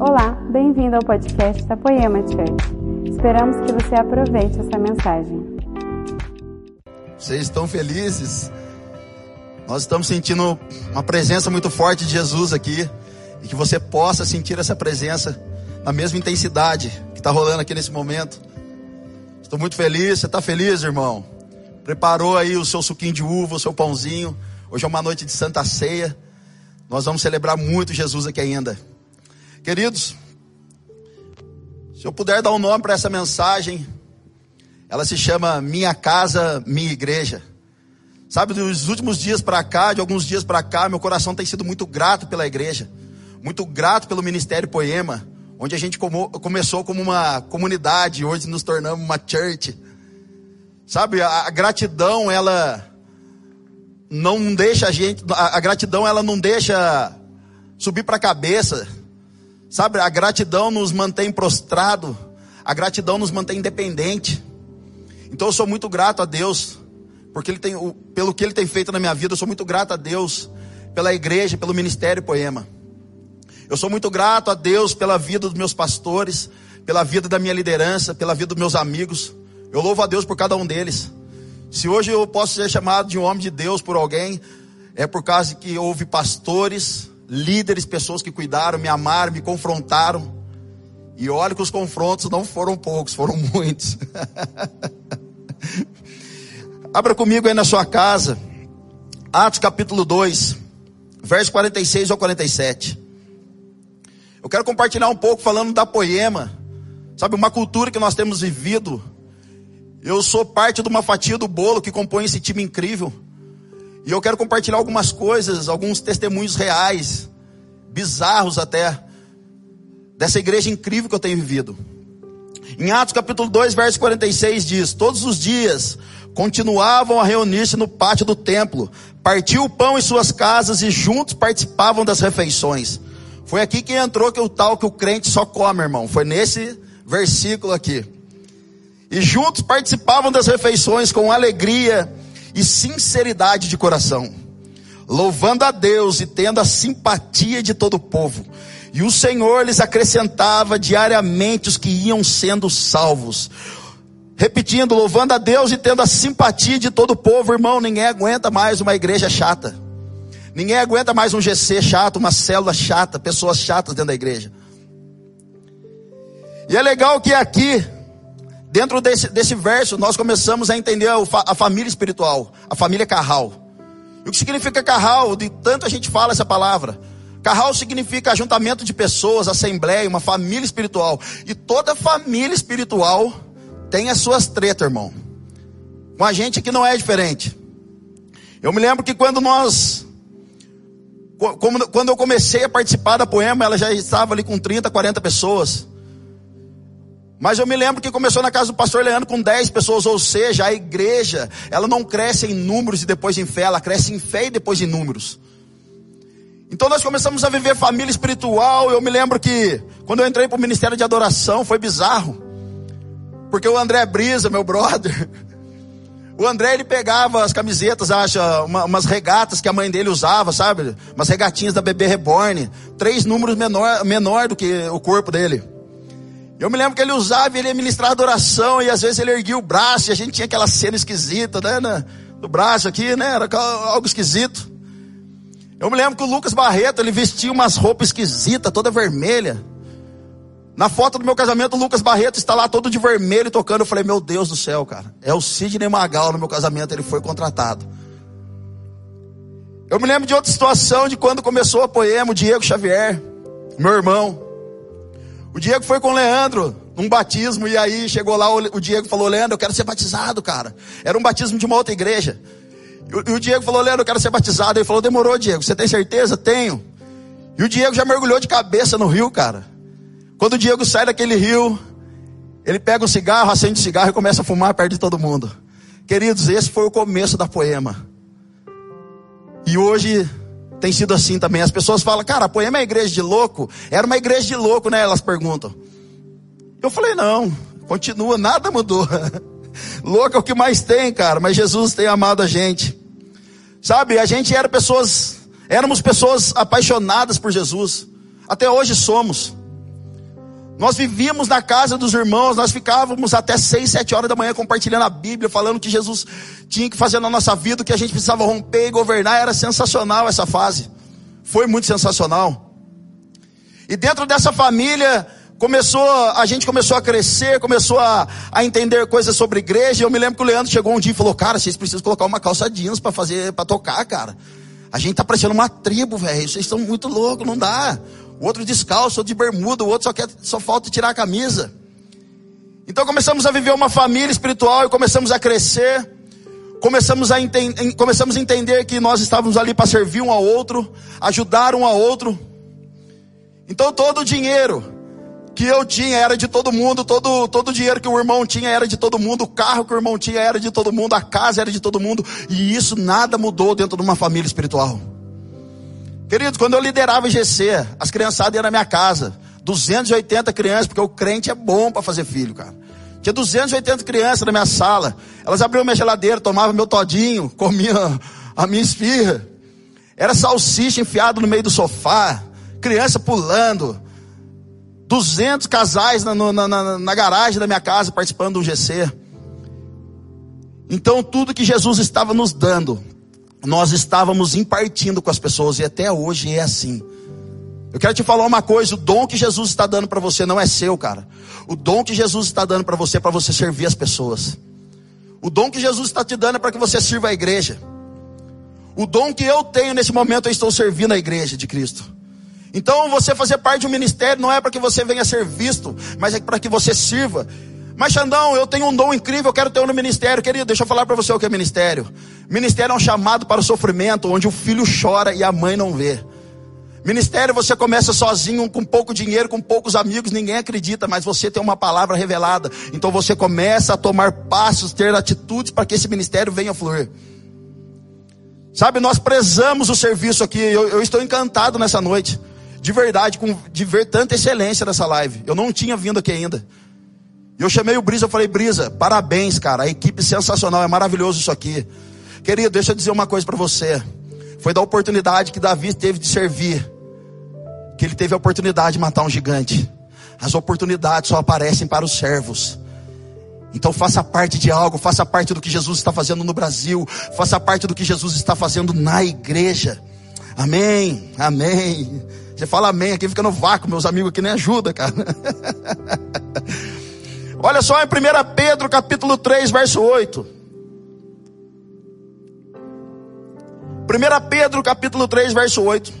Olá, bem-vindo ao podcast da Poema Church. Esperamos que você aproveite essa mensagem. Vocês estão felizes? Nós estamos sentindo uma presença muito forte de Jesus aqui. E que você possa sentir essa presença na mesma intensidade que está rolando aqui nesse momento. Estou muito feliz. Você está feliz, irmão? Preparou aí o seu suquinho de uva, o seu pãozinho. Hoje é uma noite de Santa Ceia. Nós vamos celebrar muito Jesus aqui ainda. Queridos, se eu puder dar um nome para essa mensagem, ela se chama Minha Casa, Minha Igreja. Sabe, dos últimos dias para cá, de alguns dias para cá, meu coração tem sido muito grato pela igreja, muito grato pelo Ministério Poema, onde a gente como, começou como uma comunidade, hoje nos tornamos uma church. Sabe, a, a gratidão, ela não deixa a gente, a, a gratidão, ela não deixa subir para a cabeça. Sabe, a gratidão nos mantém prostrado, a gratidão nos mantém independente. Então eu sou muito grato a Deus, porque ele tem, pelo que Ele tem feito na minha vida, eu sou muito grato a Deus, pela igreja, pelo ministério Poema. Eu sou muito grato a Deus pela vida dos meus pastores, pela vida da minha liderança, pela vida dos meus amigos. Eu louvo a Deus por cada um deles. Se hoje eu posso ser chamado de um homem de Deus por alguém, é por causa que houve pastores, líderes, pessoas que cuidaram, me amaram, me confrontaram. E olha que os confrontos não foram poucos, foram muitos. Abra comigo aí na sua casa, Atos capítulo 2, verso 46 ao 47. Eu quero compartilhar um pouco falando da poema, sabe, uma cultura que nós temos vivido. Eu sou parte de uma fatia do bolo que compõe esse time incrível. E eu quero compartilhar algumas coisas, alguns testemunhos reais, bizarros até, dessa igreja incrível que eu tenho vivido. Em Atos capítulo 2, verso 46 diz: Todos os dias continuavam a reunir-se no pátio do templo, partiam o pão em suas casas e juntos participavam das refeições. Foi aqui que entrou que o tal que o crente só come, irmão. Foi nesse versículo aqui. E juntos participavam das refeições com alegria e sinceridade de coração, louvando a Deus e tendo a simpatia de todo o povo. E o Senhor lhes acrescentava diariamente os que iam sendo salvos. Repetindo, louvando a Deus e tendo a simpatia de todo o povo, irmão, ninguém aguenta mais uma igreja chata. Ninguém aguenta mais um GC chato, uma célula chata, pessoas chatas dentro da igreja. E é legal que aqui, dentro desse, desse verso, nós começamos a entender a, a família espiritual, a família Carral. E o que significa Carral? De tanto a gente fala essa palavra. Carral significa ajuntamento de pessoas, assembleia, uma família espiritual. E toda família espiritual tem as suas tretas, irmão. Com a gente que não é diferente. Eu me lembro que quando nós. Quando eu comecei a participar da poema, ela já estava ali com 30, 40 pessoas. Mas eu me lembro que começou na casa do pastor Leandro com 10 pessoas, ou seja, a igreja, ela não cresce em números e depois em fé, ela cresce em fé e depois em números. Então nós começamos a viver família espiritual. Eu me lembro que quando eu entrei para o ministério de adoração foi bizarro. Porque o André Brisa, meu brother, o André ele pegava as camisetas, acha, uma, umas regatas que a mãe dele usava, sabe? Umas regatinhas da bebê reborn, três números menor, menor do que o corpo dele. Eu me lembro que ele usava, ele ia ministrar adoração e às vezes ele erguia o braço e a gente tinha aquela cena esquisita, né? Do braço aqui, né? Era algo esquisito. Eu me lembro que o Lucas Barreto, ele vestia umas roupas esquisitas, toda vermelha. Na foto do meu casamento, o Lucas Barreto está lá todo de vermelho tocando. Eu falei, meu Deus do céu, cara. É o Sidney Magal no meu casamento, ele foi contratado. Eu me lembro de outra situação, de quando começou a poema, o Diego Xavier, meu irmão. O Diego foi com o Leandro num batismo, e aí chegou lá, o Diego falou, Leandro, eu quero ser batizado, cara. Era um batismo de uma outra igreja. E o Diego falou, Leandro, eu quero ser batizado. Ele falou, demorou, Diego, você tem certeza? Tenho. E o Diego já mergulhou de cabeça no rio, cara. Quando o Diego sai daquele rio, ele pega um cigarro, acende o cigarro e começa a fumar perto de todo mundo. Queridos, esse foi o começo da poema. E hoje tem sido assim também. As pessoas falam, cara, a poema é igreja de louco? Era uma igreja de louco, né? Elas perguntam. Eu falei, não, continua, nada mudou. louco é o que mais tem, cara, mas Jesus tem amado a gente. Sabe, a gente era pessoas, éramos pessoas apaixonadas por Jesus. Até hoje somos. Nós vivíamos na casa dos irmãos, nós ficávamos até seis, sete horas da manhã compartilhando a Bíblia, falando que Jesus tinha que fazer na nossa vida, que a gente precisava romper e governar. Era sensacional essa fase. Foi muito sensacional. E dentro dessa família, começou, a gente começou a crescer, começou a, a entender coisas sobre igreja. Eu me lembro que o Leandro chegou um dia e falou: Cara, vocês precisam colocar uma calça jeans para fazer, para tocar, cara. A gente tá parecendo uma tribo, velho. Vocês estão muito loucos, não dá o outro descalço, outro de bermuda, o outro só, quer, só falta tirar a camisa. Então começamos a viver uma família espiritual e começamos a crescer. Começamos a, enten começamos a entender que nós estávamos ali para servir um ao outro, ajudar um ao outro. Então todo o dinheiro que eu tinha era de todo mundo, todo, todo o dinheiro que o irmão tinha era de todo mundo, o carro que o irmão tinha era de todo mundo, a casa era de todo mundo, e isso nada mudou dentro de uma família espiritual. Queridos, quando eu liderava o GC, as criançadas iam na minha casa. 280 crianças, porque o crente é bom para fazer filho, cara. Tinha 280 crianças na minha sala. Elas abriam minha geladeira, tomavam meu todinho, comiam a minha esfirra. Era salsicha enfiado no meio do sofá, criança pulando. 200 casais na, na, na, na garagem da minha casa participando do GC. Então, tudo que Jesus estava nos dando, nós estávamos impartindo com as pessoas e até hoje é assim. Eu quero te falar uma coisa: o dom que Jesus está dando para você não é seu, cara. O dom que Jesus está dando para você é para você servir as pessoas. O dom que Jesus está te dando é para que você sirva a igreja. O dom que eu tenho nesse momento, eu estou servindo a igreja de Cristo. Então, você fazer parte de um ministério não é para que você venha ser visto, mas é para que você sirva. Mas Xandão, eu tenho um dom incrível, eu quero ter um no ministério. Querido, deixa eu falar para você o que é ministério. Ministério é um chamado para o sofrimento, onde o filho chora e a mãe não vê. Ministério você começa sozinho, com pouco dinheiro, com poucos amigos, ninguém acredita, mas você tem uma palavra revelada. Então você começa a tomar passos, ter atitudes para que esse ministério venha fluir. Sabe, nós prezamos o serviço aqui. Eu, eu estou encantado nessa noite, de verdade, com, de ver tanta excelência nessa live. Eu não tinha vindo aqui ainda. E eu chamei o Brisa, eu falei, Brisa, parabéns, cara, a equipe sensacional, é maravilhoso isso aqui. Querido, deixa eu dizer uma coisa para você. Foi da oportunidade que Davi teve de servir, que ele teve a oportunidade de matar um gigante. As oportunidades só aparecem para os servos. Então faça parte de algo, faça parte do que Jesus está fazendo no Brasil, faça parte do que Jesus está fazendo na igreja. Amém, amém. Você fala amém aqui, fica no vácuo, meus amigos aqui nem ajuda, cara. Olha só em 1 Pedro capítulo 3, verso 8. 1 Pedro capítulo 3, verso 8.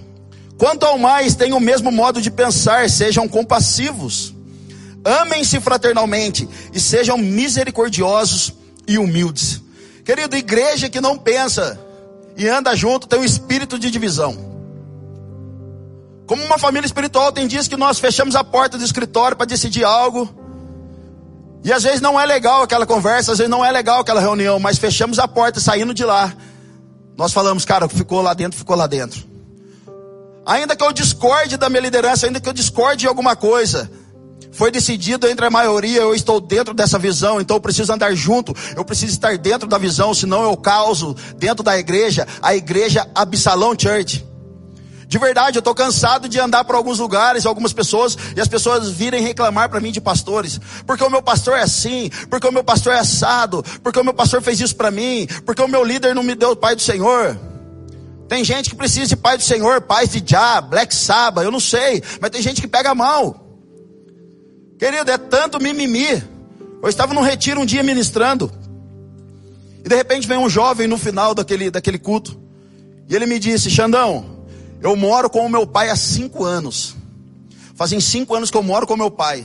Quanto ao mais, tenham o mesmo modo de pensar, sejam compassivos, amem-se fraternalmente e sejam misericordiosos e humildes. Querido, igreja que não pensa e anda junto tem um espírito de divisão. Como uma família espiritual, tem dias que nós fechamos a porta do escritório para decidir algo e às vezes não é legal aquela conversa, às vezes não é legal aquela reunião, mas fechamos a porta saindo de lá. Nós falamos, cara, o que ficou lá dentro, ficou lá dentro. Ainda que eu discorde da minha liderança, ainda que eu discorde de alguma coisa, foi decidido entre a maioria, eu estou dentro dessa visão, então eu preciso andar junto, eu preciso estar dentro da visão, senão eu causo dentro da igreja, a igreja Absalão Church. De verdade, eu estou cansado de andar por alguns lugares, algumas pessoas, e as pessoas virem reclamar para mim de pastores. Porque o meu pastor é assim, porque o meu pastor é assado, porque o meu pastor fez isso para mim, porque o meu líder não me deu o Pai do Senhor. Tem gente que precisa de Pai do Senhor, pais de Já, Black Sabbath, eu não sei, mas tem gente que pega mal. Querido, é tanto mimimi. Eu estava num retiro um dia ministrando, e de repente vem um jovem no final daquele, daquele culto, e ele me disse: Xandão, eu moro com o meu pai há cinco anos. Fazem cinco anos que eu moro com o meu pai.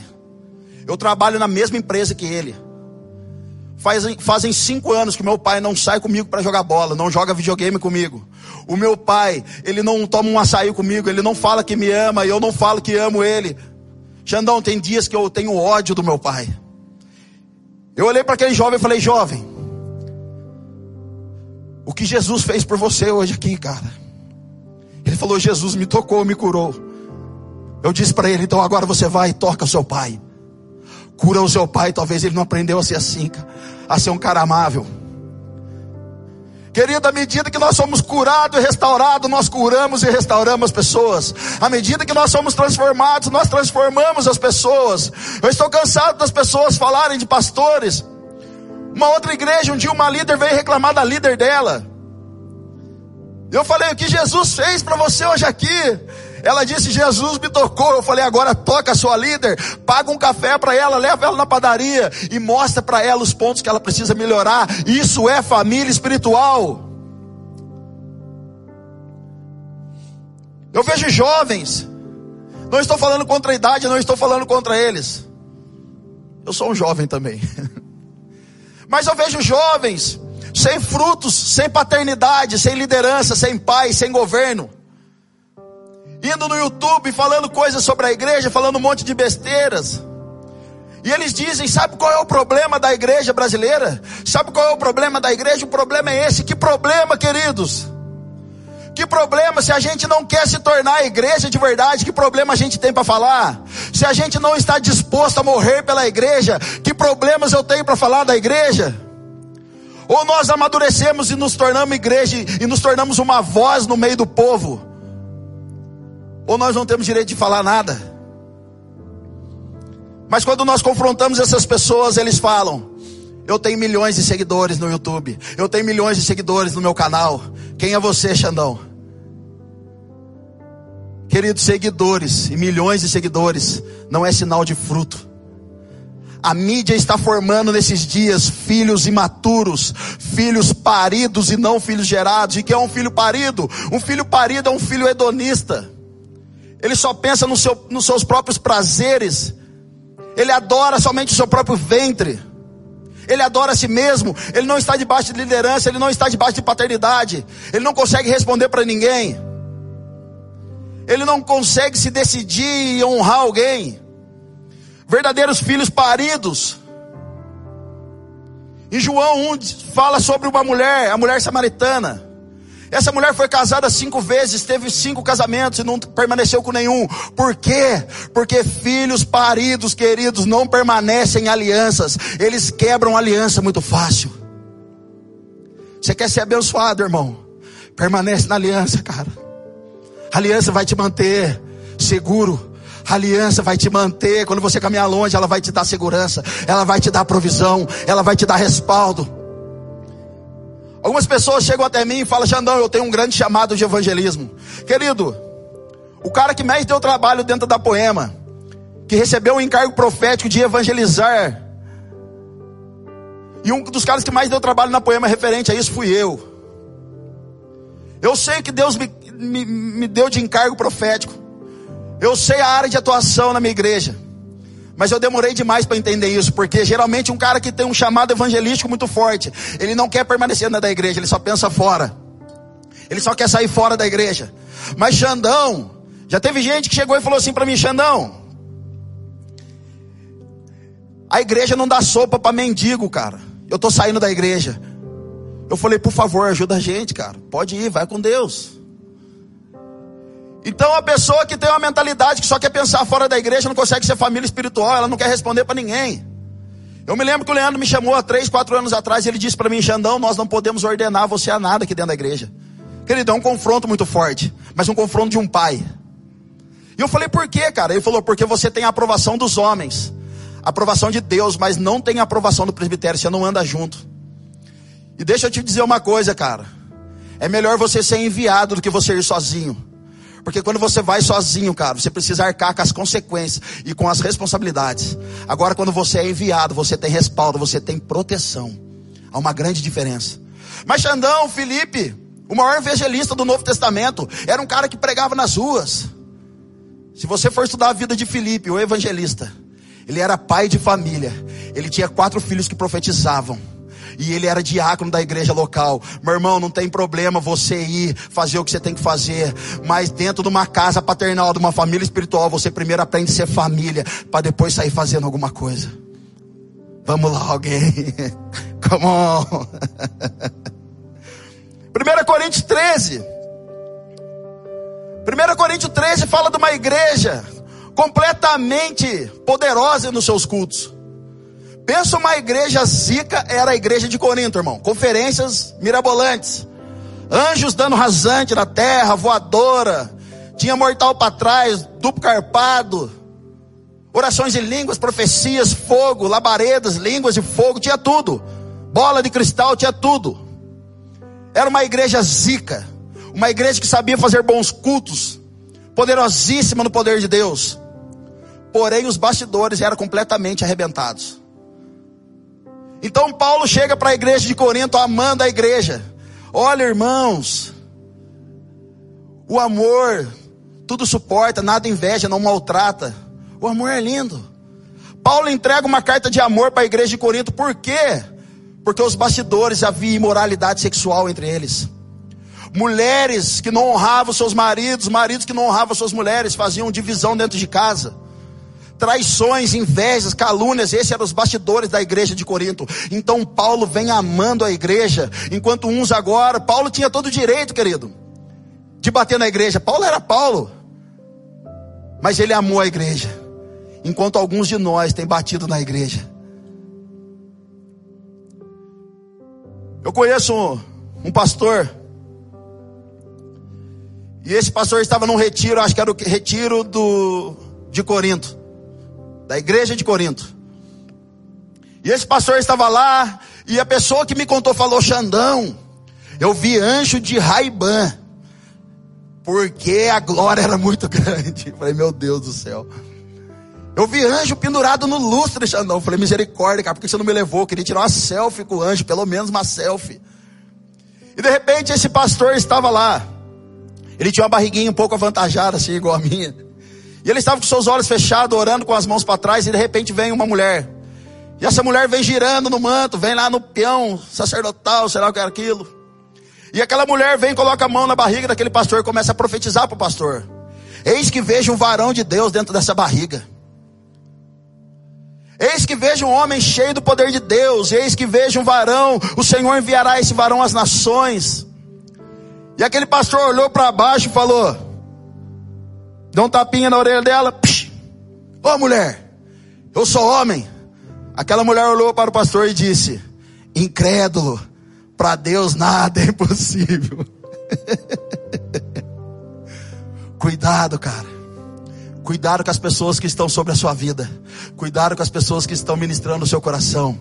Eu trabalho na mesma empresa que ele. Fazem, fazem cinco anos que meu pai não sai comigo para jogar bola, não joga videogame comigo. O meu pai, ele não toma um açaí comigo, ele não fala que me ama e eu não falo que amo ele. Xandão, tem dias que eu tenho ódio do meu pai. Eu olhei para aquele jovem e falei: Jovem, o que Jesus fez por você hoje aqui, cara? Ele falou: Jesus me tocou, me curou. Eu disse para ele: então agora você vai e toca o seu pai. Cura o seu pai. Talvez ele não aprendeu a ser assim, a ser um cara amável. Querido, à medida que nós somos curados e restaurados, nós curamos e restauramos as pessoas. À medida que nós somos transformados, nós transformamos as pessoas. Eu estou cansado das pessoas falarem de pastores. Uma outra igreja, um dia uma líder veio reclamar da líder dela. Eu falei, o que Jesus fez para você hoje aqui? Ela disse: Jesus me tocou. Eu falei: agora toca a sua líder, paga um café para ela, leva ela na padaria e mostra para ela os pontos que ela precisa melhorar. Isso é família espiritual. Eu vejo jovens, não estou falando contra a idade, não estou falando contra eles. Eu sou um jovem também. Mas eu vejo jovens sem frutos, sem paternidade, sem liderança, sem pai, sem governo indo no YouTube falando coisas sobre a igreja, falando um monte de besteiras. E eles dizem: sabe qual é o problema da igreja brasileira? Sabe qual é o problema da igreja? O problema é esse. Que problema, queridos? Que problema se a gente não quer se tornar igreja de verdade? Que problema a gente tem para falar? Se a gente não está disposto a morrer pela igreja, que problemas eu tenho para falar da igreja? Ou nós amadurecemos e nos tornamos igreja e nos tornamos uma voz no meio do povo? ou nós não temos direito de falar nada. Mas quando nós confrontamos essas pessoas, eles falam: Eu tenho milhões de seguidores no YouTube, eu tenho milhões de seguidores no meu canal. Quem é você, Xandão? Queridos seguidores e milhões de seguidores não é sinal de fruto. A mídia está formando nesses dias filhos imaturos, filhos paridos e não filhos gerados. E que é um filho parido? Um filho parido é um filho hedonista. Ele só pensa no seu, nos seus próprios prazeres. Ele adora somente o seu próprio ventre. Ele adora a si mesmo. Ele não está debaixo de liderança. Ele não está debaixo de paternidade. Ele não consegue responder para ninguém. Ele não consegue se decidir e honrar alguém. Verdadeiros filhos paridos. Em João 1 fala sobre uma mulher, a mulher samaritana. Essa mulher foi casada cinco vezes, teve cinco casamentos e não permaneceu com nenhum. Por quê? Porque filhos paridos, queridos, não permanecem em alianças. Eles quebram aliança muito fácil. Você quer ser abençoado, irmão? Permanece na aliança, cara. A aliança vai te manter seguro. A aliança vai te manter. Quando você caminhar longe, ela vai te dar segurança. Ela vai te dar provisão. Ela vai te dar respaldo. Algumas pessoas chegam até mim e falam: Xandão, eu tenho um grande chamado de evangelismo. Querido, o cara que mais deu trabalho dentro da poema, que recebeu o encargo profético de evangelizar, e um dos caras que mais deu trabalho na poema referente a isso fui eu. Eu sei que Deus me, me, me deu de encargo profético. Eu sei a área de atuação na minha igreja. Mas eu demorei demais para entender isso, porque geralmente um cara que tem um chamado evangelístico muito forte, ele não quer permanecer dentro da igreja, ele só pensa fora. Ele só quer sair fora da igreja. Mas Xandão, já teve gente que chegou e falou assim para mim, Xandão, a igreja não dá sopa para mendigo, cara. Eu tô saindo da igreja. Eu falei, por favor, ajuda a gente, cara. Pode ir, vai com Deus. Então a pessoa que tem uma mentalidade que só quer pensar fora da igreja não consegue ser família espiritual, ela não quer responder para ninguém. Eu me lembro que o Leandro me chamou há três, quatro anos atrás e ele disse para mim, Xandão, nós não podemos ordenar você a nada aqui dentro da igreja. Querido, é um confronto muito forte, mas um confronto de um pai. E eu falei, por quê, cara? Ele falou, porque você tem a aprovação dos homens, aprovação de Deus, mas não tem a aprovação do presbitério, você não anda junto. E deixa eu te dizer uma coisa, cara. É melhor você ser enviado do que você ir sozinho. Porque quando você vai sozinho, cara, você precisa arcar com as consequências e com as responsabilidades. Agora, quando você é enviado, você tem respaldo, você tem proteção. Há uma grande diferença. Mas Xandão, Felipe, o maior evangelista do Novo Testamento, era um cara que pregava nas ruas. Se você for estudar a vida de Felipe, o evangelista, ele era pai de família. Ele tinha quatro filhos que profetizavam e ele era diácono da igreja local. Meu irmão, não tem problema você ir fazer o que você tem que fazer, mas dentro de uma casa paternal, de uma família espiritual, você primeiro aprende a ser família, para depois sair fazendo alguma coisa. Vamos lá, alguém. Come on. 1 Coríntios 13. 1 Coríntios 13 fala de uma igreja completamente poderosa nos seus cultos. Pensa uma igreja zica, era a igreja de Corinto, irmão. Conferências mirabolantes. Anjos dando rasante na terra, voadora. Tinha mortal para trás, duplo carpado. Orações em línguas, profecias, fogo, labaredas, línguas de fogo, tinha tudo. Bola de cristal, tinha tudo. Era uma igreja zica. Uma igreja que sabia fazer bons cultos. Poderosíssima no poder de Deus. Porém, os bastidores eram completamente arrebentados. Então Paulo chega para a igreja de Corinto amando a igreja. Olha, irmãos, o amor tudo suporta, nada inveja, não maltrata. O amor é lindo. Paulo entrega uma carta de amor para a igreja de Corinto, por quê? Porque os bastidores havia imoralidade sexual entre eles. Mulheres que não honravam seus maridos, maridos que não honravam suas mulheres, faziam divisão dentro de casa traições, invejas, calúnias, esses eram os bastidores da igreja de Corinto. Então Paulo vem amando a igreja, enquanto uns agora, Paulo tinha todo o direito, querido, de bater na igreja. Paulo era Paulo, mas ele amou a igreja, enquanto alguns de nós têm batido na igreja. Eu conheço um, um pastor, e esse pastor estava num retiro, acho que era o retiro do, de Corinto da igreja de Corinto. E esse pastor estava lá, e a pessoa que me contou falou: Xandão, eu vi anjo de Raiban, porque a glória era muito grande. Eu falei: Meu Deus do céu. Eu vi anjo pendurado no lustre, Xandão. Eu falei: Misericórdia, cara, por que você não me levou? Eu queria tirar uma selfie com o anjo, pelo menos uma selfie. E de repente esse pastor estava lá. Ele tinha uma barriguinha um pouco avantajada, assim, igual a minha. E ele estava com seus olhos fechados, orando com as mãos para trás, e de repente vem uma mulher. E essa mulher vem girando no manto, vem lá no peão sacerdotal, o que era aquilo. E aquela mulher vem, coloca a mão na barriga daquele pastor e começa a profetizar para o pastor. Eis que vejo um varão de Deus dentro dessa barriga. Eis que vejo um homem cheio do poder de Deus. Eis que vejo um varão. O Senhor enviará esse varão às nações. E aquele pastor olhou para baixo e falou: Deu um tapinha na orelha dela. Ô oh, mulher, eu sou homem. Aquela mulher olhou para o pastor e disse: Incrédulo, para Deus nada é impossível. Cuidado, cara. Cuidado com as pessoas que estão sobre a sua vida. Cuidado com as pessoas que estão ministrando o seu coração.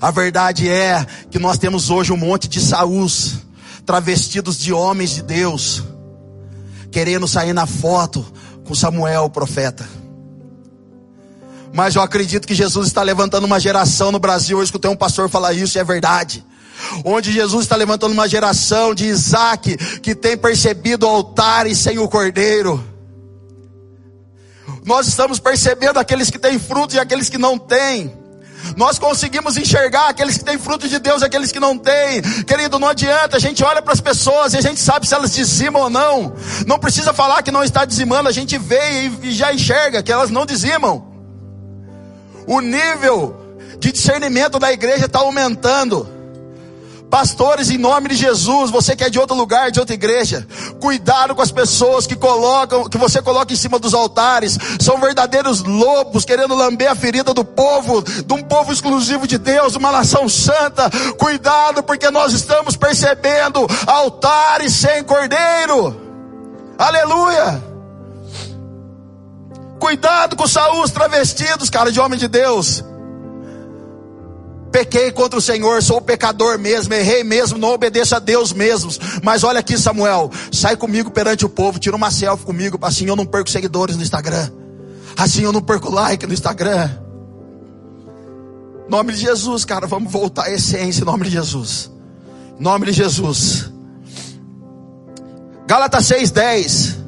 A verdade é que nós temos hoje um monte de saús travestidos de homens de Deus querendo sair na foto com Samuel, o profeta. Mas eu acredito que Jesus está levantando uma geração no Brasil. Eu escutei um pastor falar isso e é verdade. Onde Jesus está levantando uma geração de Isaac que tem percebido altares sem o cordeiro. Nós estamos percebendo aqueles que têm frutos e aqueles que não têm. Nós conseguimos enxergar aqueles que têm fruto de Deus aqueles que não têm. Querido, não adianta, a gente olha para as pessoas e a gente sabe se elas dizimam ou não. Não precisa falar que não está dizimando, a gente vê e já enxerga que elas não dizimam. O nível de discernimento da igreja está aumentando. Pastores, em nome de Jesus, você que é de outro lugar, de outra igreja, cuidado com as pessoas que colocam, que você coloca em cima dos altares, são verdadeiros lobos querendo lamber a ferida do povo, de um povo exclusivo de Deus, uma nação santa. Cuidado, porque nós estamos percebendo altares sem cordeiro. Aleluia! Cuidado com Saúl travestidos, cara, de homem de Deus pequei contra o Senhor, sou pecador mesmo, errei mesmo, não obedeço a Deus mesmo. Mas olha aqui, Samuel, sai comigo perante o povo, tira uma selfie comigo, assim eu não perco seguidores no Instagram, assim eu não perco like no Instagram. Nome de Jesus, cara, vamos voltar à essência, nome de Jesus. Nome de Jesus. Gálatas 6:10.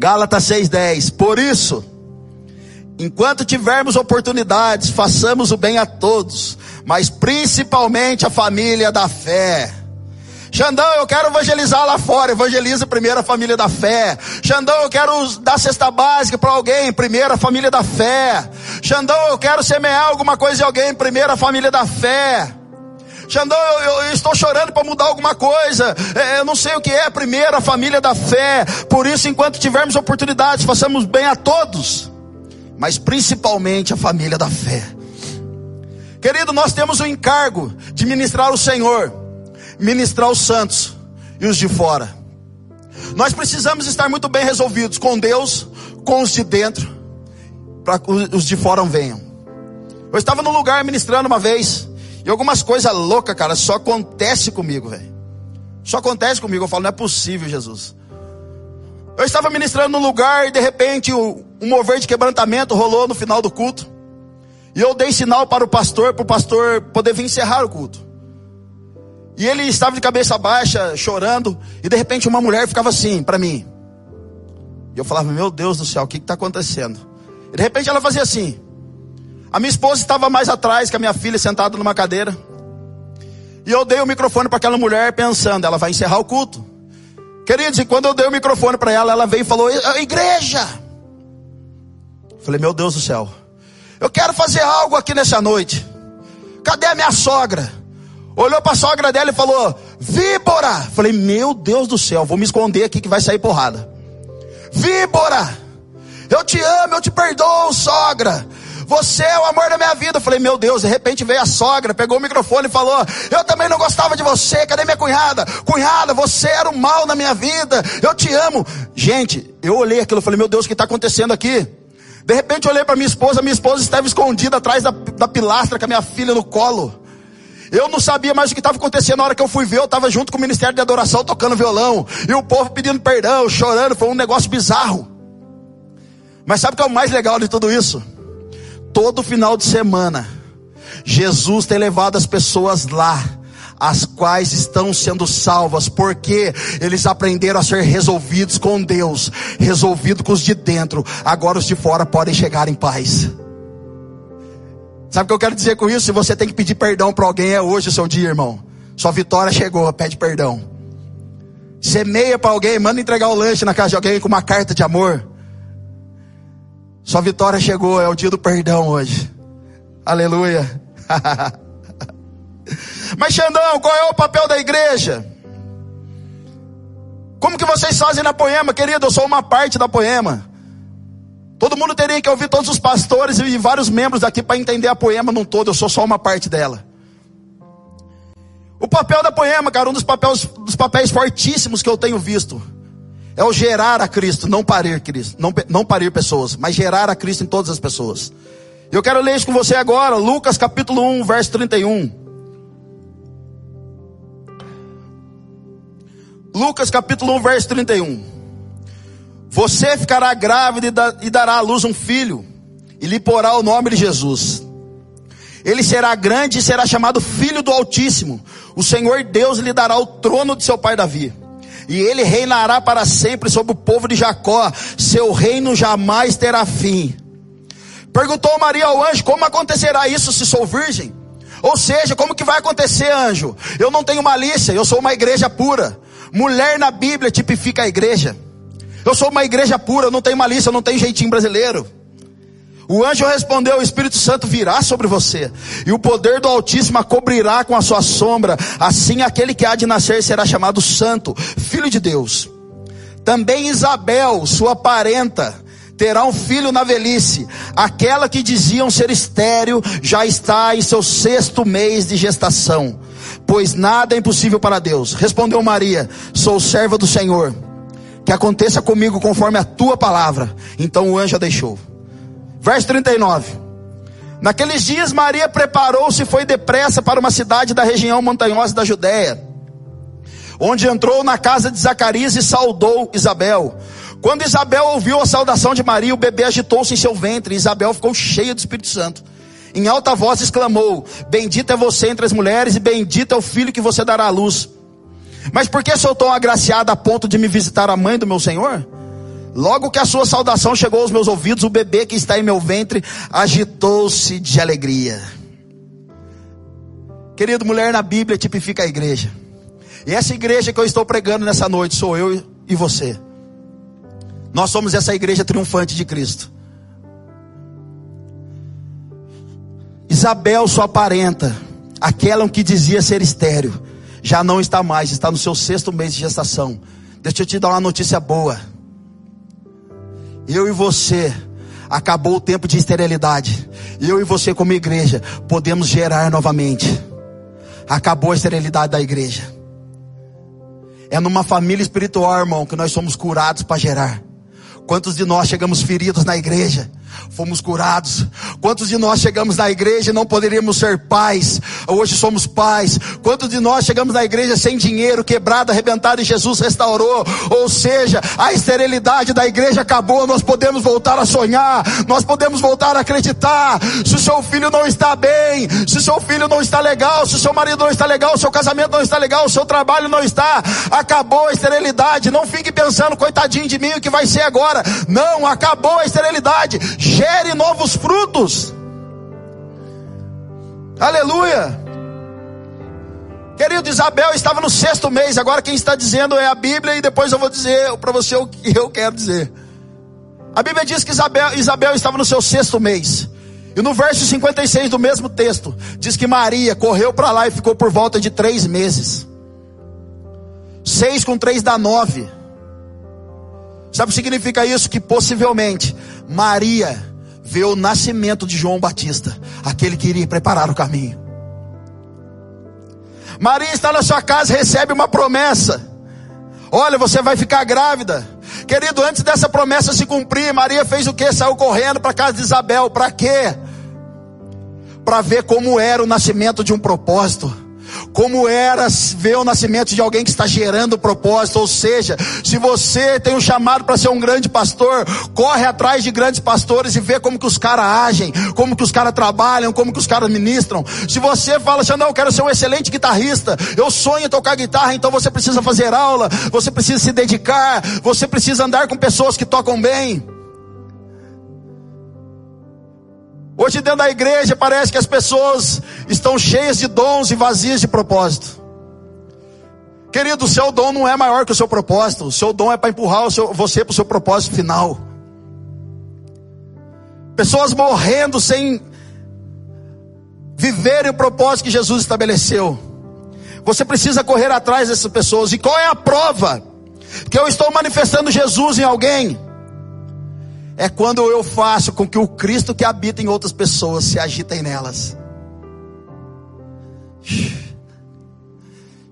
Gálatas 6:10. Por isso, enquanto tivermos oportunidades, façamos o bem a todos, mas principalmente a família da fé. Xandão, eu quero evangelizar lá fora. Evangeliza primeiro a família da fé. Xandão, eu quero dar cesta básica para alguém. Primeiro a família da fé. Xandão, eu quero semear alguma coisa em alguém. Primeiro a família da fé. Xandão, eu, eu, estou chorando para mudar alguma coisa. É, eu não sei o que é. Primeiro, a família da fé. Por isso, enquanto tivermos oportunidades, façamos bem a todos. Mas principalmente a família da fé. Querido, nós temos o encargo de ministrar o Senhor, ministrar os santos e os de fora. Nós precisamos estar muito bem resolvidos com Deus, com os de dentro, para que os de fora venham. Eu estava num lugar ministrando uma vez, algumas coisas loucas, cara, só acontece comigo, velho. Só acontece comigo. Eu falo, não é possível, Jesus. Eu estava ministrando num lugar e de repente um mover de quebrantamento rolou no final do culto. E eu dei sinal para o pastor, para o pastor poder vir encerrar o culto. E ele estava de cabeça baixa, chorando, e de repente uma mulher ficava assim para mim. E eu falava, meu Deus do céu, o que está acontecendo? E de repente ela fazia assim. A minha esposa estava mais atrás que a minha filha sentada numa cadeira. E eu dei o microfone para aquela mulher pensando, ela vai encerrar o culto. Queridos, e quando eu dei o microfone para ela, ela veio e falou: Igreja! Falei, meu Deus do céu, eu quero fazer algo aqui nessa noite. Cadê a minha sogra? Olhou para a sogra dela e falou: Víbora! Falei, meu Deus do céu, vou me esconder aqui que vai sair porrada. Víbora! Eu te amo, eu te perdoo, sogra. Você é o amor da minha vida. Eu falei, meu Deus, de repente veio a sogra, pegou o microfone e falou: Eu também não gostava de você. Cadê minha cunhada? Cunhada, você era o mal na minha vida. Eu te amo. Gente, eu olhei aquilo e falei, meu Deus, o que está acontecendo aqui? De repente eu olhei para minha esposa, minha esposa estava escondida atrás da, da pilastra com a minha filha no colo. Eu não sabia mais o que estava acontecendo na hora que eu fui ver. Eu estava junto com o Ministério de Adoração tocando violão. E o povo pedindo perdão, chorando. Foi um negócio bizarro. Mas sabe o que é o mais legal de tudo isso? Todo final de semana, Jesus tem levado as pessoas lá, as quais estão sendo salvas, porque eles aprenderam a ser resolvidos com Deus, resolvido com os de dentro, agora os de fora podem chegar em paz. Sabe o que eu quero dizer com isso? Se você tem que pedir perdão para alguém, é hoje o seu dia, irmão. Sua vitória chegou, pede perdão. Semeia para alguém, manda entregar o lanche na casa de alguém com uma carta de amor. Sua vitória chegou, é o dia do perdão hoje. Aleluia. Mas Xandão, qual é o papel da igreja? Como que vocês fazem na poema, querido? Eu sou uma parte da poema. Todo mundo teria que ouvir todos os pastores e vários membros aqui para entender a poema num todo. Eu sou só uma parte dela. O papel da poema, cara, um dos papéis, dos papéis fortíssimos que eu tenho visto é o gerar a Cristo, não parir Cristo, não, não parir pessoas, mas gerar a Cristo em todas as pessoas. Eu quero ler isso com você agora, Lucas capítulo 1, verso 31. Lucas capítulo 1, verso 31. Você ficará grávida e dará à luz um filho, e lhe porá o nome de Jesus. Ele será grande e será chamado Filho do Altíssimo. O Senhor Deus lhe dará o trono de seu pai Davi e ele reinará para sempre sobre o povo de Jacó, seu reino jamais terá fim. Perguntou Maria ao anjo: Como acontecerá isso se sou virgem? Ou seja, como que vai acontecer, anjo? Eu não tenho malícia, eu sou uma igreja pura. Mulher na Bíblia tipifica a igreja. Eu sou uma igreja pura, eu não tenho malícia, eu não tenho jeitinho brasileiro. O anjo respondeu: O Espírito Santo virá sobre você, e o poder do Altíssimo a cobrirá com a sua sombra. Assim, aquele que há de nascer será chamado Santo, Filho de Deus. Também Isabel, sua parenta, terá um filho na velhice. Aquela que diziam ser estéril já está em seu sexto mês de gestação, pois nada é impossível para Deus. Respondeu Maria: Sou serva do Senhor. Que aconteça comigo conforme a tua palavra. Então o anjo a deixou. Verso 39. Naqueles dias Maria preparou-se e foi depressa para uma cidade da região montanhosa da Judéia, onde entrou na casa de Zacarias e saudou Isabel. Quando Isabel ouviu a saudação de Maria, o bebê agitou-se em seu ventre, Isabel ficou cheia do Espírito Santo. Em alta voz exclamou: Bendita é você entre as mulheres, e bendito é o filho que você dará à luz. Mas por que sou tão agraciada a ponto de me visitar a mãe do meu Senhor? Logo que a sua saudação chegou aos meus ouvidos, o bebê que está em meu ventre agitou-se de alegria. Querido, mulher na Bíblia tipifica a igreja. E essa igreja que eu estou pregando nessa noite sou eu e você. Nós somos essa igreja triunfante de Cristo. Isabel, sua parenta, aquela que dizia ser estéreo, já não está mais, está no seu sexto mês de gestação. Deixa eu te dar uma notícia boa. Eu e você, acabou o tempo de esterilidade. Eu e você, como igreja, podemos gerar novamente. Acabou a esterilidade da igreja. É numa família espiritual, irmão, que nós somos curados para gerar. Quantos de nós chegamos feridos na igreja? Fomos curados. Quantos de nós chegamos na igreja e não poderíamos ser pais? Hoje somos pais. Quantos de nós chegamos na igreja sem dinheiro, quebrado, arrebentado e Jesus restaurou? Ou seja, a esterilidade da igreja acabou. Nós podemos voltar a sonhar, nós podemos voltar a acreditar. Se o seu filho não está bem, se o seu filho não está legal, se o seu marido não está legal, se o seu casamento não está legal, o seu trabalho não está, acabou a esterilidade. Não fique pensando, coitadinho de mim, o que vai ser agora. Não, acabou a esterilidade gere novos frutos. Aleluia. Querido, Isabel estava no sexto mês. Agora quem está dizendo é a Bíblia e depois eu vou dizer para você o que eu quero dizer. A Bíblia diz que Isabel, Isabel estava no seu sexto mês. E no verso 56 do mesmo texto, diz que Maria correu para lá e ficou por volta de três meses. Seis com três dá nove. Sabe o que significa isso? Que possivelmente Maria vê o nascimento de João Batista, aquele que iria preparar o caminho. Maria está na sua casa, recebe uma promessa. Olha, você vai ficar grávida. Querido, antes dessa promessa se cumprir, Maria fez o que? Saiu correndo para casa de Isabel. Para quê? Para ver como era o nascimento de um propósito como era ver o nascimento de alguém que está gerando propósito, ou seja, se você tem um chamado para ser um grande pastor, corre atrás de grandes pastores e vê como que os caras agem, como que os caras trabalham, como que os caras ministram. Se você fala assim, não, eu quero ser um excelente guitarrista, eu sonho em tocar guitarra, então você precisa fazer aula, você precisa se dedicar, você precisa andar com pessoas que tocam bem. Hoje dentro da igreja parece que as pessoas estão cheias de dons e vazias de propósito. Querido, o seu dom não é maior que o seu propósito. O seu dom é para empurrar seu, você para o seu propósito final. Pessoas morrendo sem viverem o propósito que Jesus estabeleceu. Você precisa correr atrás dessas pessoas. E qual é a prova que eu estou manifestando Jesus em alguém? É quando eu faço com que o Cristo que habita em outras pessoas se agitem nelas.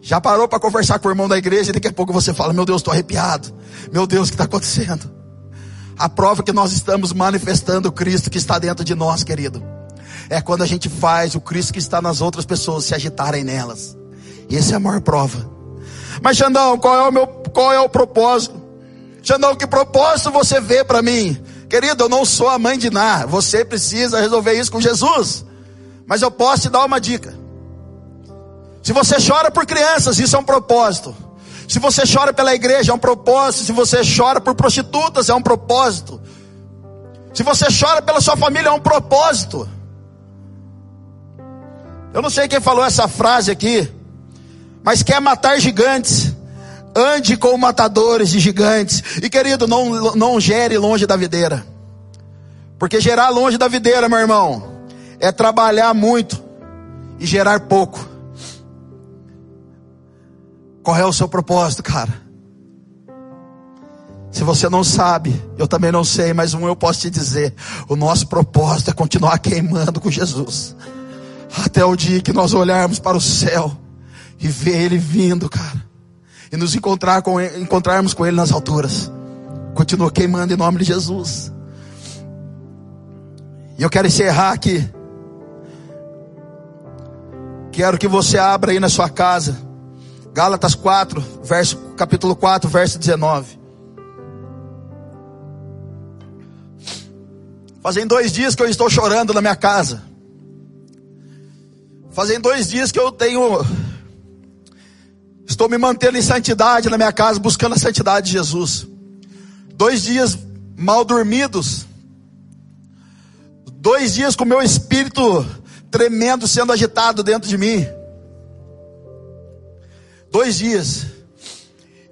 Já parou para conversar com o irmão da igreja e daqui a pouco você fala: Meu Deus, estou arrepiado. Meu Deus, o que está acontecendo? A prova que nós estamos manifestando o Cristo que está dentro de nós, querido, é quando a gente faz o Cristo que está nas outras pessoas se agitarem nelas. E essa é a maior prova. Mas Xandão, qual é o meu, qual é o propósito? Xandão, que propósito você vê para mim? Querido, eu não sou a mãe de Ná. Você precisa resolver isso com Jesus. Mas eu posso te dar uma dica. Se você chora por crianças, isso é um propósito. Se você chora pela igreja, é um propósito. Se você chora por prostitutas, é um propósito. Se você chora pela sua família, é um propósito. Eu não sei quem falou essa frase aqui, mas quer matar gigantes ande com matadores de gigantes. E querido, não, não gere longe da videira. Porque gerar longe da videira, meu irmão, é trabalhar muito e gerar pouco. Qual é o seu propósito, cara? Se você não sabe, eu também não sei, mas um eu posso te dizer: o nosso propósito é continuar queimando com Jesus, até o dia que nós olharmos para o céu e ver Ele vindo, cara e nos encontrar com encontrarmos com Ele nas alturas. Continua queimando em nome de Jesus. E eu quero encerrar aqui. Quero que você abra aí na sua casa. Gálatas 4, verso, capítulo 4, verso 19. Fazem dois dias que eu estou chorando na minha casa. Fazem dois dias que eu tenho Estou me mantendo em santidade na minha casa, buscando a santidade de Jesus. Dois dias mal dormidos. Dois dias com meu espírito tremendo, sendo agitado dentro de mim. Dois dias.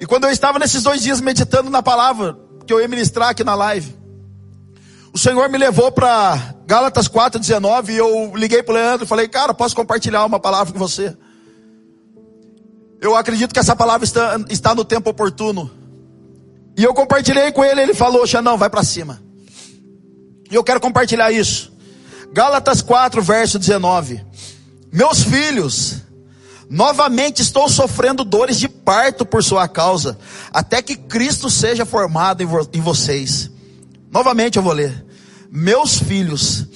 E quando eu estava nesses dois dias meditando na palavra que eu ia ministrar aqui na live, o Senhor me levou para Gálatas 4,19, e eu liguei para o Leandro e falei, cara, posso compartilhar uma palavra com você? Eu acredito que essa palavra está, está no tempo oportuno. E eu compartilhei com ele, ele falou, Xandão, vai para cima. E eu quero compartilhar isso. Gálatas 4, verso 19. Meus filhos, novamente estou sofrendo dores de parto por sua causa, até que Cristo seja formado em, vo em vocês. Novamente eu vou ler. Meus filhos,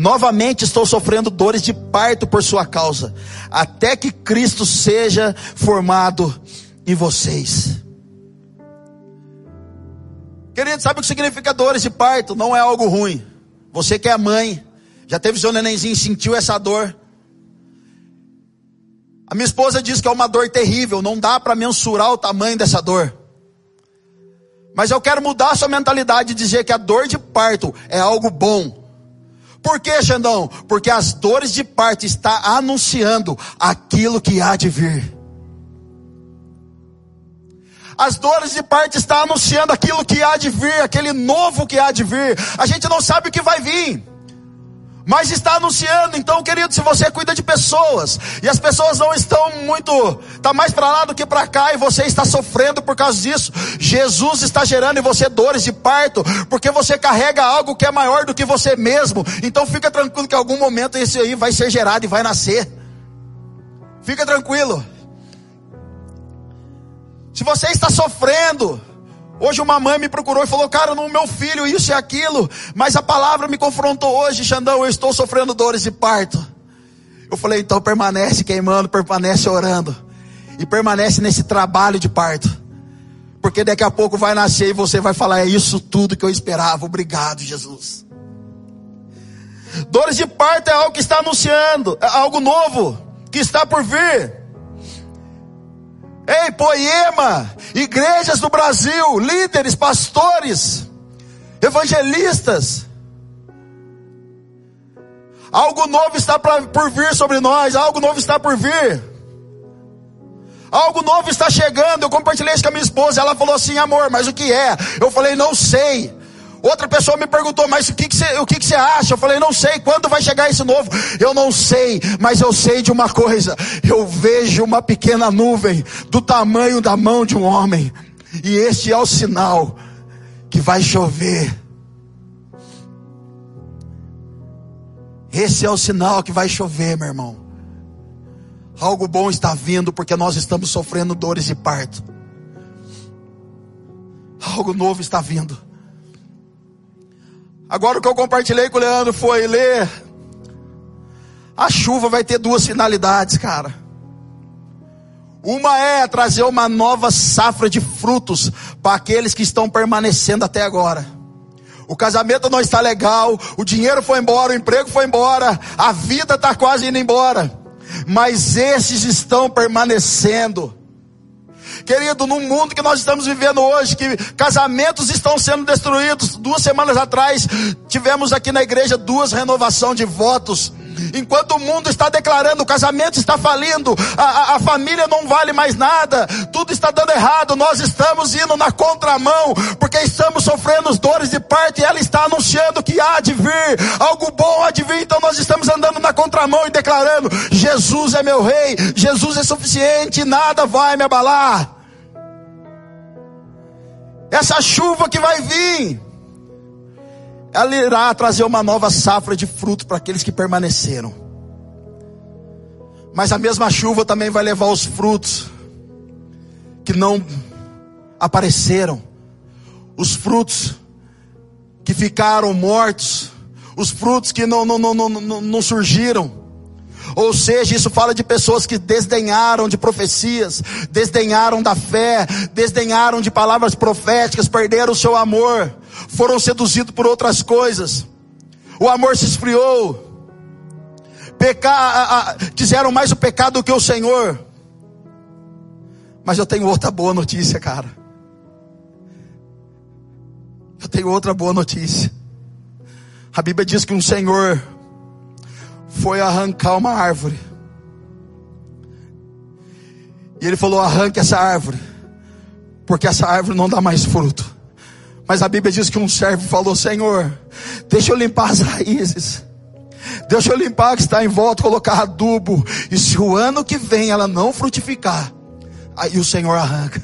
novamente estou sofrendo dores de parto por sua causa, até que Cristo seja formado em vocês. Querido, sabe o que significa dores de parto? Não é algo ruim. Você que é mãe, já teve seu nenenzinho, sentiu essa dor. A minha esposa diz que é uma dor terrível, não dá para mensurar o tamanho dessa dor. Mas eu quero mudar a sua mentalidade e dizer que a dor de parto é algo bom. Por que, Xandão? Porque as dores de parto está anunciando aquilo que há de vir. As dores de parto está anunciando aquilo que há de vir, aquele novo que há de vir. A gente não sabe o que vai vir mas está anunciando. Então, querido, se você cuida de pessoas e as pessoas não estão muito, está mais para lá do que para cá e você está sofrendo por causa disso, Jesus está gerando em você dores de parto, porque você carrega algo que é maior do que você mesmo. Então, fica tranquilo que em algum momento esse aí vai ser gerado e vai nascer. Fica tranquilo. Se você está sofrendo, Hoje uma mãe me procurou e falou, cara, no meu filho isso e aquilo, mas a palavra me confrontou hoje, Xandão, eu estou sofrendo dores de parto. Eu falei, então permanece queimando, permanece orando, e permanece nesse trabalho de parto, porque daqui a pouco vai nascer e você vai falar, é isso tudo que eu esperava, obrigado Jesus. Dores de parto é algo que está anunciando, é algo novo, que está por vir. Ei, Poema, igrejas do Brasil, líderes, pastores, evangelistas. Algo novo está pra, por vir sobre nós, algo novo está por vir. Algo novo está chegando. Eu compartilhei isso com a minha esposa. Ela falou assim: amor, mas o que é? Eu falei: não sei. Outra pessoa me perguntou, mas o que, você, que, que você acha? Eu falei, não sei, quando vai chegar esse novo? Eu não sei, mas eu sei de uma coisa: eu vejo uma pequena nuvem do tamanho da mão de um homem, e este é o sinal que vai chover. Esse é o sinal que vai chover, meu irmão. Algo bom está vindo porque nós estamos sofrendo dores de parto. Algo novo está vindo. Agora o que eu compartilhei com o Leandro foi ler. A chuva vai ter duas finalidades, cara. Uma é trazer uma nova safra de frutos para aqueles que estão permanecendo até agora. O casamento não está legal, o dinheiro foi embora, o emprego foi embora, a vida está quase indo embora. Mas esses estão permanecendo. Querido, no mundo que nós estamos vivendo hoje, que casamentos estão sendo destruídos. Duas semanas atrás, tivemos aqui na igreja duas renovações de votos. Enquanto o mundo está declarando, o casamento está falindo, a, a, a, família não vale mais nada, tudo está dando errado, nós estamos indo na contramão, porque estamos sofrendo dores de parte e ela está anunciando que há de vir, algo bom há de vir, então nós estamos andando na contramão e declarando: Jesus é meu rei, Jesus é suficiente, nada vai me abalar. Essa chuva que vai vir, ela irá trazer uma nova safra de fruto para aqueles que permaneceram. Mas a mesma chuva também vai levar os frutos que não apareceram, os frutos que ficaram mortos, os frutos que não, não, não, não, não surgiram. Ou seja, isso fala de pessoas que desdenharam de profecias, desdenharam da fé, desdenharam de palavras proféticas, perderam o seu amor, foram seduzidos por outras coisas. O amor se esfriou. Pecar, quiseram mais o pecado do que o Senhor. Mas eu tenho outra boa notícia, cara. Eu tenho outra boa notícia. A Bíblia diz que um Senhor foi arrancar uma árvore. E ele falou: arranque essa árvore, porque essa árvore não dá mais fruto. Mas a Bíblia diz que um servo falou: Senhor, deixa eu limpar as raízes. Deixa eu limpar o que está em volta, colocar adubo. E se o ano que vem ela não frutificar, aí o Senhor arranca.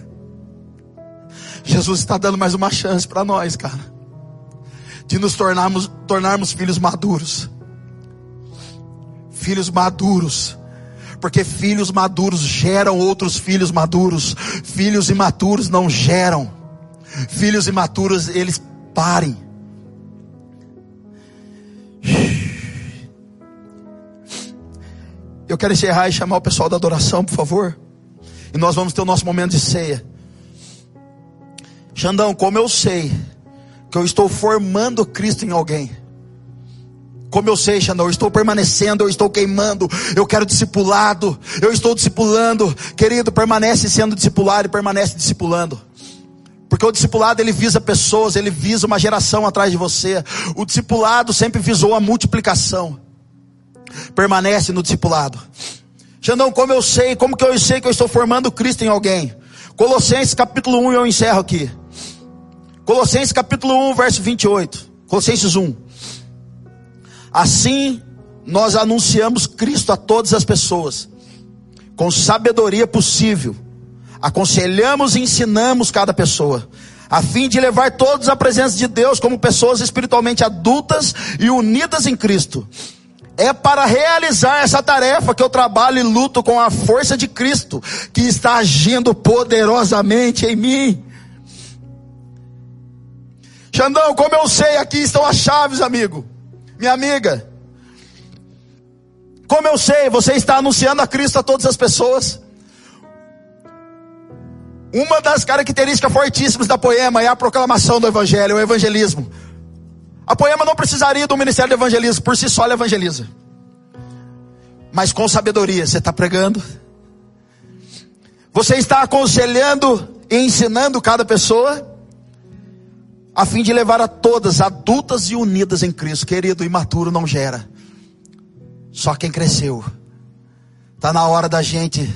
Jesus está dando mais uma chance para nós, cara, de nos tornarmos, tornarmos filhos maduros. Filhos maduros. Porque filhos maduros geram outros filhos maduros. Filhos imaturos não geram. Filhos imaturos, eles parem. Eu quero encerrar e chamar o pessoal da adoração, por favor. E nós vamos ter o nosso momento de ceia. Xandão, como eu sei que eu estou formando Cristo em alguém. Como eu sei, Xandão, eu estou permanecendo, eu estou queimando, eu quero discipulado, eu estou discipulando. Querido, permanece sendo discipulado e permanece discipulando. Porque o discipulado ele visa pessoas, ele visa uma geração atrás de você. O discipulado sempre visou a multiplicação permanece no discipulado. Xandão, como eu sei, como que eu sei que eu estou formando Cristo em alguém? Colossenses capítulo 1, eu encerro aqui. Colossenses capítulo 1, verso 28. Colossenses 1. Assim, nós anunciamos Cristo a todas as pessoas, com sabedoria possível. Aconselhamos e ensinamos cada pessoa, a fim de levar todos à presença de Deus como pessoas espiritualmente adultas e unidas em Cristo é para realizar essa tarefa que eu trabalho e luto com a força de Cristo, que está agindo poderosamente em mim. Xandão, como eu sei, aqui estão as chaves, amigo, minha amiga. Como eu sei, você está anunciando a Cristo a todas as pessoas. Uma das características fortíssimas da poema é a proclamação do Evangelho, o evangelismo. A Poema não precisaria do ministério de evangelismo, por si só ela evangeliza. Mas com sabedoria, você está pregando, você está aconselhando e ensinando cada pessoa, a fim de levar a todas adultas e unidas em Cristo. Querido, imaturo não gera, só quem cresceu. Está na hora da gente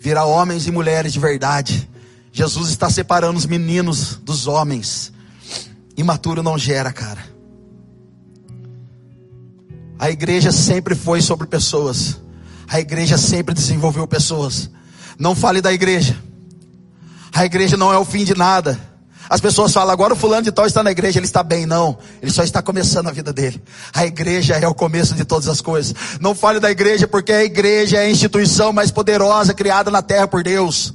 virar homens e mulheres de verdade. Jesus está separando os meninos dos homens. Imaturo não gera, cara. A igreja sempre foi sobre pessoas. A igreja sempre desenvolveu pessoas. Não fale da igreja. A igreja não é o fim de nada. As pessoas falam, agora o fulano de tal está na igreja, ele está bem. Não, ele só está começando a vida dele. A igreja é o começo de todas as coisas. Não fale da igreja, porque a igreja é a instituição mais poderosa criada na terra por Deus.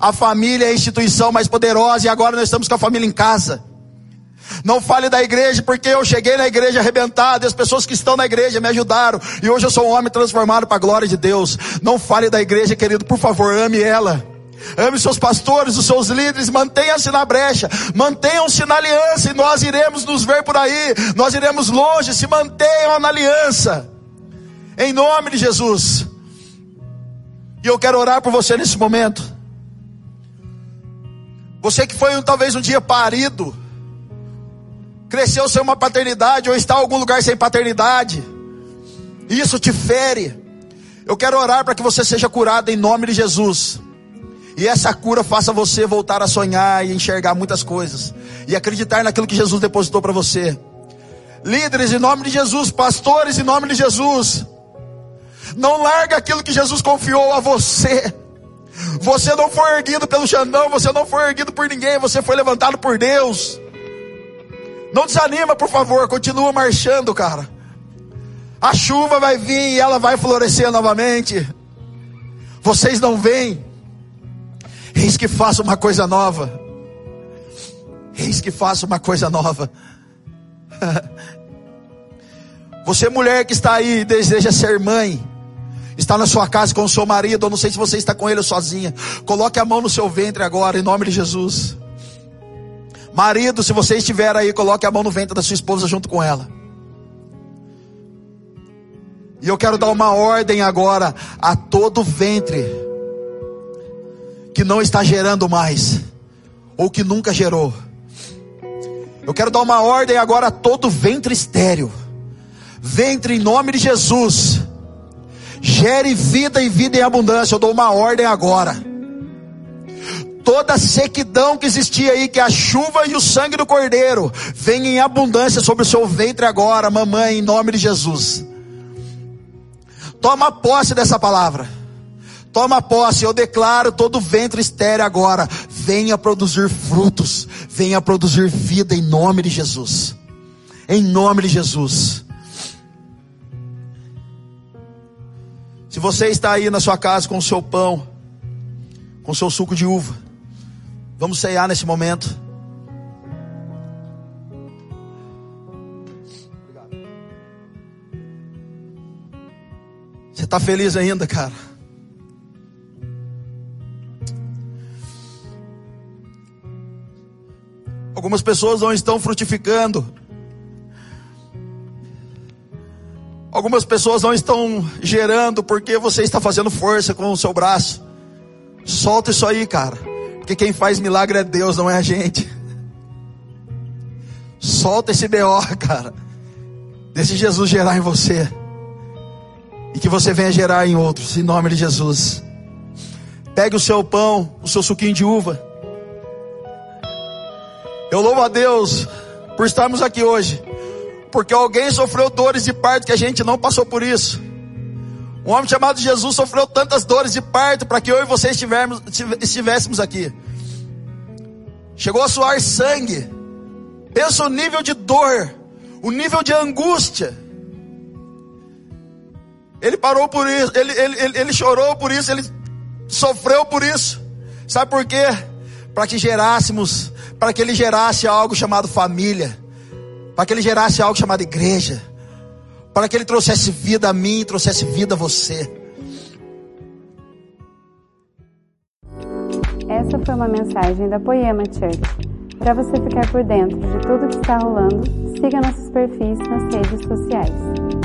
A família é a instituição mais poderosa e agora nós estamos com a família em casa. Não fale da igreja, porque eu cheguei na igreja arrebentado, e as pessoas que estão na igreja me ajudaram, e hoje eu sou um homem transformado para a glória de Deus. Não fale da igreja, querido, por favor, ame ela. Ame seus pastores, os seus líderes, mantenha-se na brecha, mantenham-se na aliança, e nós iremos nos ver por aí, nós iremos longe, se mantenham na aliança, em nome de Jesus. E eu quero orar por você nesse momento. Você que foi talvez um dia parido, cresceu sem uma paternidade ou está em algum lugar sem paternidade. Isso te fere. Eu quero orar para que você seja curado em nome de Jesus. E essa cura faça você voltar a sonhar e enxergar muitas coisas e acreditar naquilo que Jesus depositou para você. Líderes em nome de Jesus, pastores em nome de Jesus. Não larga aquilo que Jesus confiou a você. Você não foi erguido pelo Xandão, você não foi erguido por ninguém, você foi levantado por Deus. Não desanima, por favor, continua marchando, cara. A chuva vai vir e ela vai florescer novamente. Vocês não veem. Eis que faça uma coisa nova. Eis que faça uma coisa nova. Você, mulher que está aí e deseja ser mãe, está na sua casa com o seu marido, ou não sei se você está com ele sozinha, coloque a mão no seu ventre agora, em nome de Jesus. Marido, se você estiver aí, coloque a mão no ventre da sua esposa junto com ela. E eu quero dar uma ordem agora a todo ventre que não está gerando mais, ou que nunca gerou. Eu quero dar uma ordem agora a todo ventre estéreo. Ventre em nome de Jesus. Gere vida e vida em abundância. Eu dou uma ordem agora toda sequidão que existia aí, que a chuva e o sangue do cordeiro venham em abundância sobre o seu ventre agora, mamãe, em nome de Jesus. Toma posse dessa palavra. Toma posse, eu declaro todo ventre estéreo agora, venha produzir frutos, venha produzir vida em nome de Jesus. Em nome de Jesus. Se você está aí na sua casa com o seu pão, com o seu suco de uva, vamos ceiar nesse momento. Você está feliz ainda, cara? Algumas pessoas não estão frutificando. Algumas pessoas não estão gerando porque você está fazendo força com o seu braço. Solta isso aí, cara. Porque quem faz milagre é Deus, não é a gente. Solta esse BO, cara. Desse Jesus gerar em você. E que você venha gerar em outros, em nome de Jesus. Pegue o seu pão, o seu suquinho de uva. Eu louvo a Deus por estarmos aqui hoje, porque alguém sofreu dores de parto que a gente não passou por isso. Um homem chamado Jesus sofreu tantas dores de parto para que eu e você estivéssemos aqui. Chegou a suar sangue. Pensa o nível de dor, o nível de angústia. Ele parou por isso, ele, ele, ele, ele chorou por isso, ele sofreu por isso. Sabe por quê? Para que gerássemos para que ele gerasse algo chamado família, para que ele gerasse algo chamado igreja, para que ele trouxesse vida a mim e trouxesse vida a você. Essa foi uma mensagem da Poema Church. Para você ficar por dentro de tudo que está rolando, siga nossos perfis nas redes sociais.